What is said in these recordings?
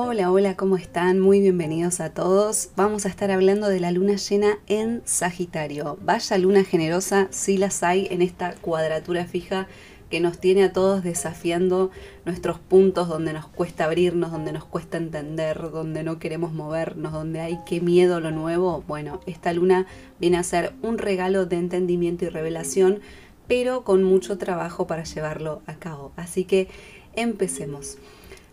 Hola, hola, ¿cómo están? Muy bienvenidos a todos. Vamos a estar hablando de la luna llena en Sagitario. Vaya luna generosa, sí las hay en esta cuadratura fija que nos tiene a todos desafiando nuestros puntos donde nos cuesta abrirnos, donde nos cuesta entender, donde no queremos movernos, donde hay qué miedo lo nuevo. Bueno, esta luna viene a ser un regalo de entendimiento y revelación, pero con mucho trabajo para llevarlo a cabo. Así que empecemos.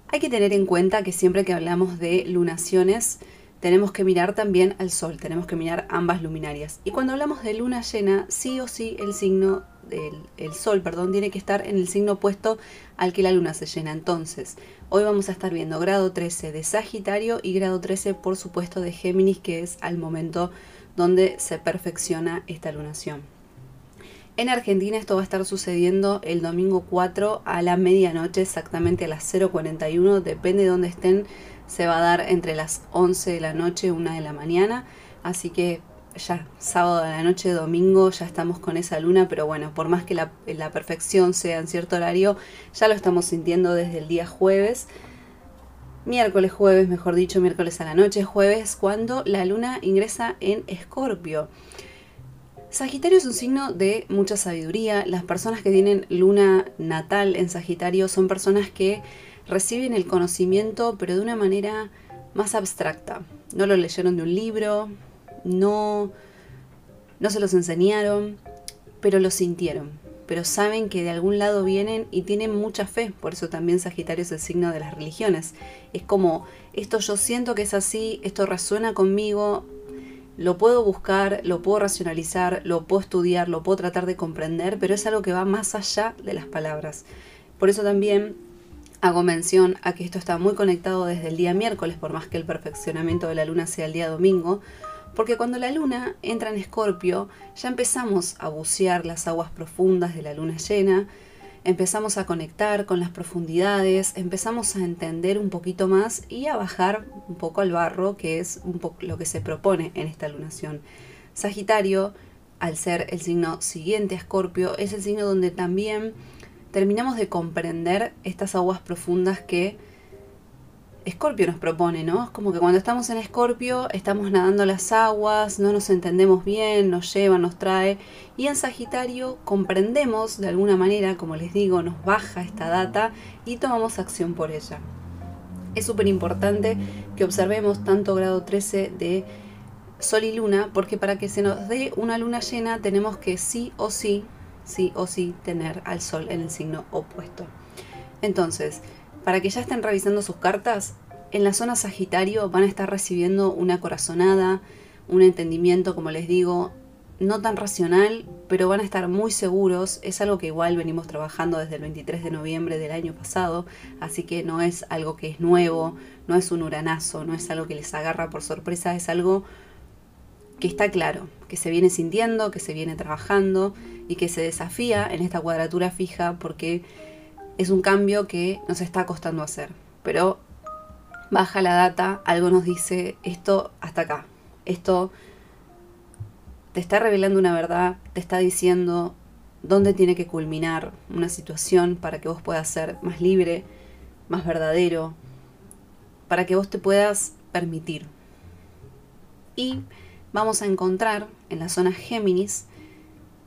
Hay que tener en cuenta que siempre que hablamos de lunaciones, tenemos que mirar también al sol, tenemos que mirar ambas luminarias. Y cuando hablamos de luna llena, sí o sí el signo del el sol, perdón, tiene que estar en el signo opuesto al que la luna se llena. Entonces, hoy vamos a estar viendo grado 13 de Sagitario y grado 13, por supuesto, de Géminis, que es al momento donde se perfecciona esta lunación. En Argentina esto va a estar sucediendo el domingo 4 a la medianoche, exactamente a las 0.41, depende de dónde estén, se va a dar entre las 11 de la noche y 1 de la mañana, así que ya sábado de la noche, domingo, ya estamos con esa luna, pero bueno, por más que la, la perfección sea en cierto horario, ya lo estamos sintiendo desde el día jueves miércoles, jueves, mejor dicho, miércoles a la noche, jueves, cuando la luna ingresa en Escorpio. Sagitario es un signo de mucha sabiduría. Las personas que tienen luna natal en Sagitario son personas que reciben el conocimiento pero de una manera más abstracta. No lo leyeron de un libro, no, no se los enseñaron, pero lo sintieron. Pero saben que de algún lado vienen y tienen mucha fe. Por eso también Sagitario es el signo de las religiones. Es como, esto yo siento que es así, esto resuena conmigo, lo puedo buscar, lo puedo racionalizar, lo puedo estudiar, lo puedo tratar de comprender, pero es algo que va más allá de las palabras. Por eso también hago mención a que esto está muy conectado desde el día miércoles, por más que el perfeccionamiento de la luna sea el día domingo, porque cuando la luna entra en escorpio ya empezamos a bucear las aguas profundas de la luna llena, empezamos a conectar con las profundidades, empezamos a entender un poquito más y a bajar un poco al barro, que es un lo que se propone en esta lunación. Sagitario, al ser el signo siguiente a Escorpio, es el signo donde también terminamos de comprender estas aguas profundas que Escorpio nos propone, ¿no? Es como que cuando estamos en Escorpio estamos nadando las aguas, no nos entendemos bien, nos lleva, nos trae. Y en Sagitario comprendemos de alguna manera, como les digo, nos baja esta data y tomamos acción por ella. Es súper importante que observemos tanto grado 13 de Sol y Luna, porque para que se nos dé una luna llena tenemos que sí o sí, sí o sí tener al Sol en el signo opuesto. Entonces, para que ya estén revisando sus cartas, en la zona Sagitario van a estar recibiendo una corazonada, un entendimiento, como les digo, no tan racional, pero van a estar muy seguros. Es algo que igual venimos trabajando desde el 23 de noviembre del año pasado, así que no es algo que es nuevo, no es un uranazo, no es algo que les agarra por sorpresa, es algo que está claro, que se viene sintiendo, que se viene trabajando y que se desafía en esta cuadratura fija porque es un cambio que nos está costando hacer. Pero baja la data, algo nos dice esto hasta acá. Esto te está revelando una verdad, te está diciendo dónde tiene que culminar una situación para que vos puedas ser más libre, más verdadero, para que vos te puedas permitir. Y vamos a encontrar en la zona Géminis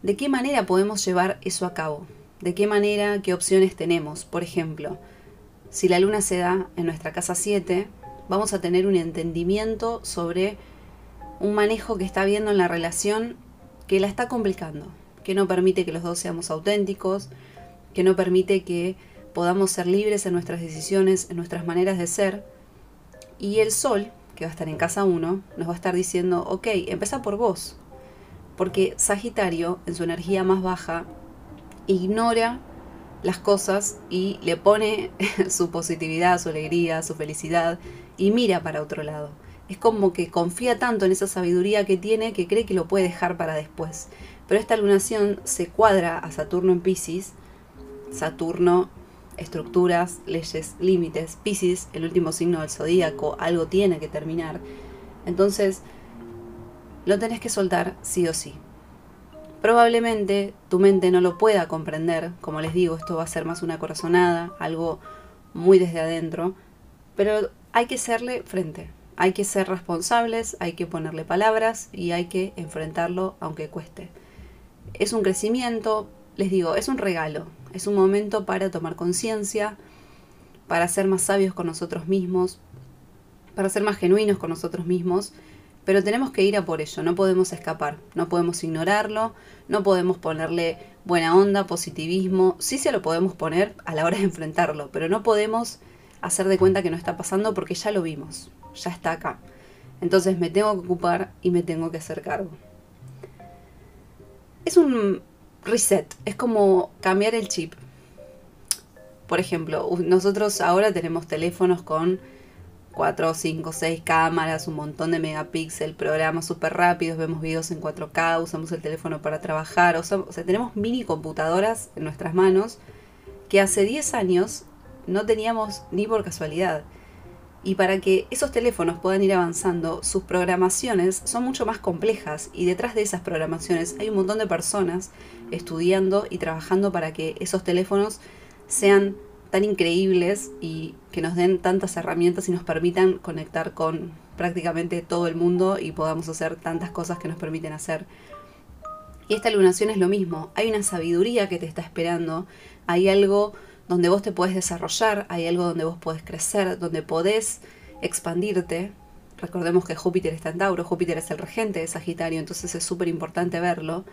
de qué manera podemos llevar eso a cabo de qué manera, qué opciones tenemos. Por ejemplo, si la luna se da en nuestra casa 7, vamos a tener un entendimiento sobre un manejo que está viendo en la relación que la está complicando, que no permite que los dos seamos auténticos, que no permite que podamos ser libres en nuestras decisiones, en nuestras maneras de ser. Y el sol, que va a estar en casa 1, nos va a estar diciendo, ok, empieza por vos. Porque Sagitario, en su energía más baja, ignora las cosas y le pone su positividad, su alegría, su felicidad y mira para otro lado. Es como que confía tanto en esa sabiduría que tiene que cree que lo puede dejar para después. Pero esta lunación se cuadra a Saturno en Pisces. Saturno, estructuras, leyes, límites. Pisces, el último signo del zodíaco, algo tiene que terminar. Entonces, lo tenés que soltar sí o sí. Probablemente tu mente no lo pueda comprender, como les digo, esto va a ser más una corazonada, algo muy desde adentro, pero hay que serle frente, hay que ser responsables, hay que ponerle palabras y hay que enfrentarlo aunque cueste. Es un crecimiento, les digo, es un regalo, es un momento para tomar conciencia, para ser más sabios con nosotros mismos, para ser más genuinos con nosotros mismos, pero tenemos que ir a por ello, no podemos escapar, no podemos ignorarlo, no podemos ponerle buena onda, positivismo, sí se lo podemos poner a la hora de enfrentarlo, pero no podemos hacer de cuenta que no está pasando porque ya lo vimos, ya está acá. Entonces me tengo que ocupar y me tengo que hacer cargo. Es un reset, es como cambiar el chip. Por ejemplo, nosotros ahora tenemos teléfonos con 4, 5, 6 cámaras, un montón de megapíxeles, programas súper rápidos, vemos videos en 4K, usamos el teléfono para trabajar, o sea, tenemos mini computadoras en nuestras manos que hace 10 años no teníamos ni por casualidad. Y para que esos teléfonos puedan ir avanzando, sus programaciones son mucho más complejas y detrás de esas programaciones hay un montón de personas estudiando y trabajando para que esos teléfonos sean tan increíbles y que nos den tantas herramientas y nos permitan conectar con prácticamente todo el mundo y podamos hacer tantas cosas que nos permiten hacer. Y esta iluminación es lo mismo, hay una sabiduría que te está esperando, hay algo donde vos te puedes desarrollar, hay algo donde vos podés crecer, donde podés expandirte. Recordemos que Júpiter está en Tauro, Júpiter es el regente de Sagitario, entonces es súper importante verlo.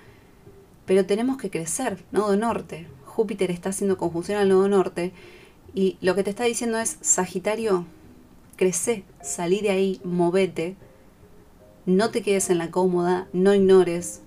Pero tenemos que crecer, nodo norte. Júpiter está haciendo conjunción al nodo norte y lo que te está diciendo es, Sagitario, crece, salí de ahí, movete, no te quedes en la cómoda, no ignores,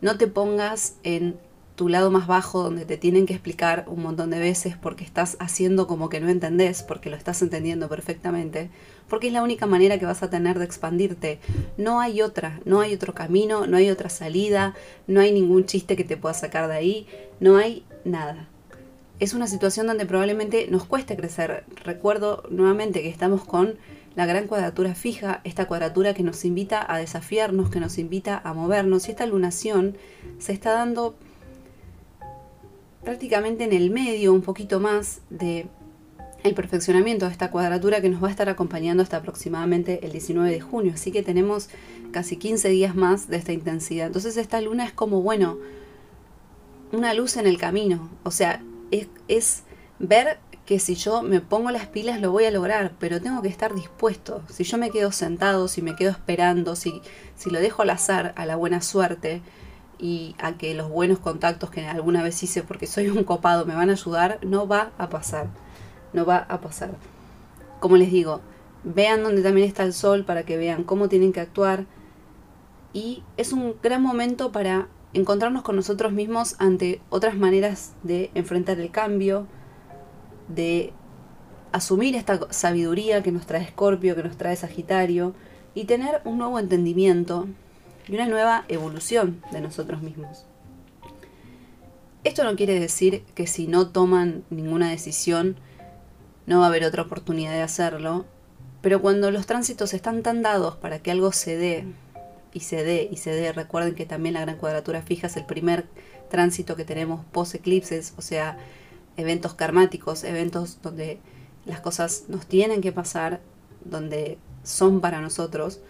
no te pongas en tu lado más bajo donde te tienen que explicar un montón de veces porque estás haciendo como que no entendés, porque lo estás entendiendo perfectamente, porque es la única manera que vas a tener de expandirte. No hay otra, no hay otro camino, no hay otra salida, no hay ningún chiste que te pueda sacar de ahí, no hay nada. Es una situación donde probablemente nos cueste crecer. Recuerdo nuevamente que estamos con la gran cuadratura fija, esta cuadratura que nos invita a desafiarnos, que nos invita a movernos, y esta lunación se está dando prácticamente en el medio, un poquito más de el perfeccionamiento de esta cuadratura que nos va a estar acompañando hasta aproximadamente el 19 de junio. Así que tenemos casi 15 días más de esta intensidad. Entonces esta luna es como, bueno, una luz en el camino. O sea, es, ver que si yo me pongo las pilas lo voy a lograr, pero tengo que estar dispuesto. Si yo me quedo sentado, si me quedo esperando, si, si lo dejo al azar, a la buena suerte, y a que los buenos contactos que alguna vez hice porque soy un copado me van a ayudar, no va a pasar. No va a pasar. Como les digo, vean dónde también está el sol para que vean cómo tienen que actuar. Y es un gran momento para encontrarnos con nosotros mismos ante otras maneras de enfrentar el cambio, de asumir esta sabiduría que nos trae Escorpio, que nos trae Sagitario, y tener un nuevo entendimiento y una nueva evolución de nosotros mismos. Esto no quiere decir que si no toman ninguna decisión no va a haber otra oportunidad de hacerlo, pero cuando los tránsitos están tan dados para que algo se dé y dé y dé, recuerden que también la gran cuadratura fija es el primer tránsito que tenemos post eclipses, o sea, eventos karmáticos, eventos donde las cosas nos tienen que pasar, donde son para nosotros,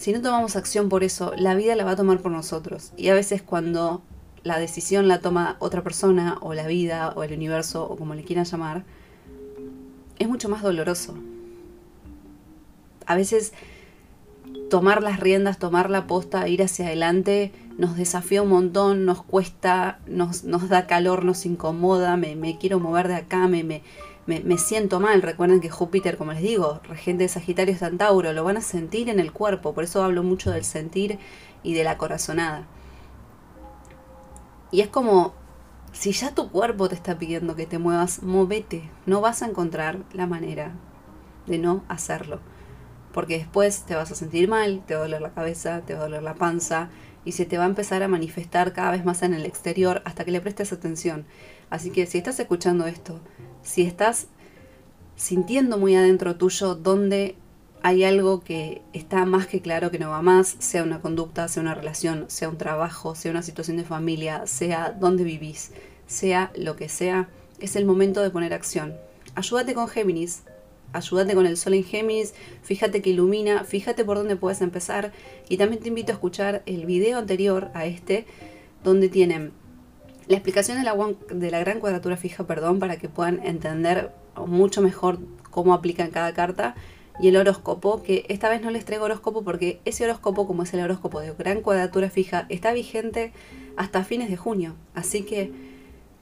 si no tomamos acción por eso, la vida la va a tomar por nosotros. Y a veces cuando la decisión la toma otra persona, o la vida, o el universo, o como le quieran llamar, es mucho más doloroso. A veces tomar las riendas, tomar la posta, ir hacia adelante, nos desafía un montón, nos cuesta, nos, nos da calor, nos incomoda, me, me quiero mover de acá, me, me, me, siento mal. Recuerden que Júpiter, como les digo, regente de Sagitario en Tauro, lo van a sentir en el cuerpo, por eso hablo mucho del sentir y de la corazonada. Y es como, si ya tu cuerpo te está pidiendo que te muevas, movete, no vas a encontrar la manera de no hacerlo. Porque después te vas a sentir mal, te va a doler la cabeza, te va a doler la panza y se te va a empezar a manifestar cada vez más en el exterior hasta que le prestes atención. Así que si estás escuchando esto si estás sintiendo muy adentro tuyo donde hay algo que está más que claro que no va más, sea una conducta, sea una relación, sea un trabajo, sea una situación de familia, sea donde vivís, sea lo que sea, es el momento de poner acción. Ayúdate con Géminis, ayúdate con el sol en Géminis, fíjate que ilumina, fíjate por dónde puedes empezar y también te invito a escuchar el video anterior a este donde tienen la explicación de la, de la gran cuadratura fija, perdón, para que puedan entender mucho mejor cómo aplican cada carta y el horóscopo, que esta vez no les traigo horóscopo porque ese horóscopo, como es el horóscopo de gran cuadratura fija, está vigente hasta fines de junio. Así que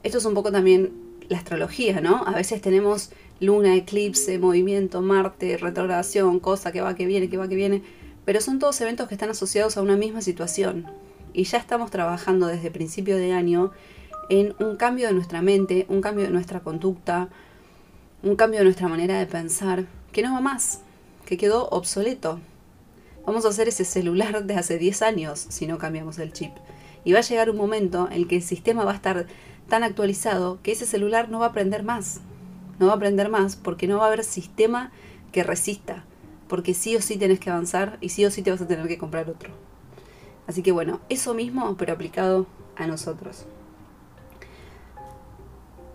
esto es un poco también la astrología, ¿no? A veces tenemos luna, eclipse, movimiento, Marte, retrogradación, cosa que va, que viene, que va, que viene, pero son todos eventos que están asociados a una misma situación. Y ya estamos trabajando desde principio de año en un cambio de nuestra mente, un cambio de nuestra conducta, un cambio de nuestra manera de pensar, que no va más que quedó obsoleto. Vamos a hacer ese celular de hace 10 años si no cambiamos el chip. Y va a llegar un momento en el que el sistema va a estar tan actualizado que ese celular no va a aprender más. No va a aprender más porque no va a haber sistema que resista. Porque sí o sí tenés que avanzar y sí o sí te vas a tener que comprar otro. Así que bueno, eso mismo pero aplicado a nosotros.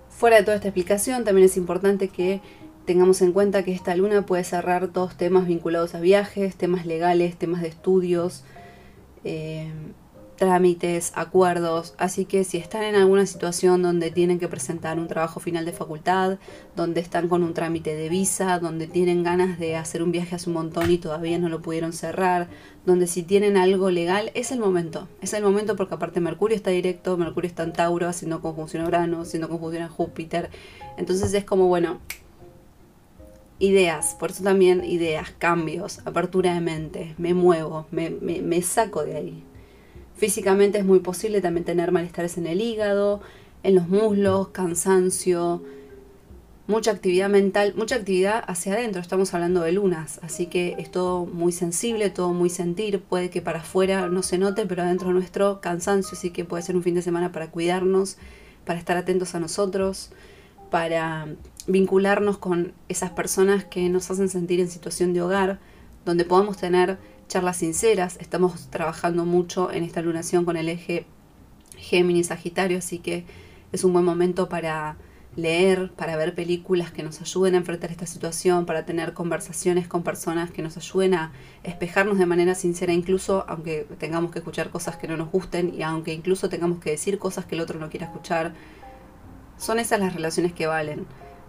Fuera de toda esta explicación, también es importante que tengamos en cuenta que esta luna puede cerrar todos temas vinculados a viajes, temas legales, temas de estudios, eh, trámites, acuerdos. Así que si están en alguna situación donde tienen que presentar un trabajo final de facultad, donde están con un trámite de visa, donde tienen ganas de hacer un viaje hace un montón y todavía no lo pudieron cerrar, donde si tienen algo legal, es el momento. Es el momento porque aparte Mercurio está directo, Mercurio está en Tauro, haciendo conjunción a Urano, haciendo conjunción a Júpiter. Entonces es como, bueno, ideas, por eso también ideas, cambios, apertura de mente, me muevo, me, me, saco de ahí. Físicamente es muy posible también tener malestares en el hígado, en los muslos, cansancio, mucha actividad mental, mucha actividad hacia adentro, estamos hablando de lunas, así que es todo muy sensible, todo muy sentir, puede que para afuera no se note, pero adentro nuestro cansancio, así que puede ser un fin de semana para cuidarnos, para estar atentos a nosotros, para vincularnos con esas personas que nos hacen sentir en situación de hogar, donde podamos tener charlas sinceras. Estamos trabajando mucho en esta lunación con el eje Géminis-Sagitario, así que es un buen momento para leer, para ver películas que nos ayuden a enfrentar esta situación, para tener conversaciones con personas que nos ayuden a espejarnos de manera sincera, incluso aunque tengamos que escuchar cosas que no nos gusten y aunque incluso tengamos que decir cosas que el otro no quiera escuchar. Son esas las relaciones que valen.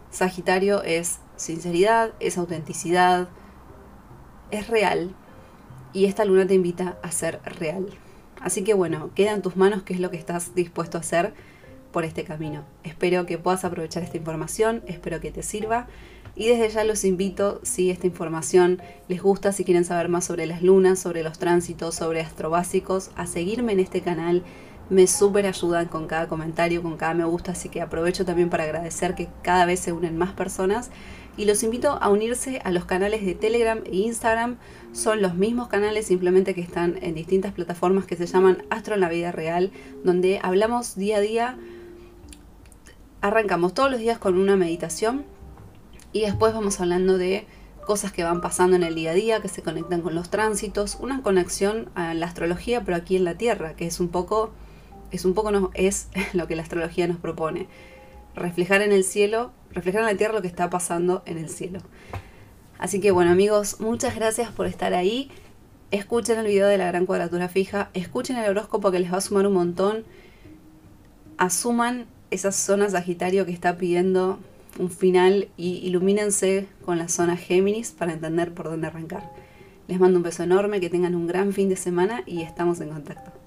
Sagitario es sinceridad, es autenticidad, es real. Y esta luna te invita a ser real. Así que bueno, queda en tus manos qué es lo que estás dispuesto a hacer por este camino. Espero que puedas aprovechar esta información, espero que te sirva. Y desde ya los invito, si esta información les gusta, si quieren saber más sobre las lunas, sobre los tránsitos, sobre astrobásicos, a seguirme en este canal me súper ayudan con cada comentario, con cada me gusta, así que aprovecho también para agradecer que cada vez se unen más personas y los invito a unirse a los canales de Telegram e Instagram. Son los mismos canales, simplemente que están en distintas plataformas que se llaman Astro en la Vida Real, donde hablamos día a día. Arrancamos todos los días con una meditación y después vamos hablando de cosas que van pasando en el día a día, que se conectan con los tránsitos, una conexión a la astrología, pero aquí en la Tierra, que es un poco es un poco no, es lo que la astrología nos propone. Reflejar en el cielo, reflejar en la tierra lo que está pasando en el cielo. Así que bueno amigos, muchas gracias por estar ahí. Escuchen el video de la gran cuadratura fija, escuchen el horóscopo que les va a sumar un montón. Asuman esa zona Sagitario que está pidiendo un final y ilumínense con la zona Géminis para entender por dónde arrancar. Les mando un beso enorme, que tengan un gran fin de semana y estamos en contacto.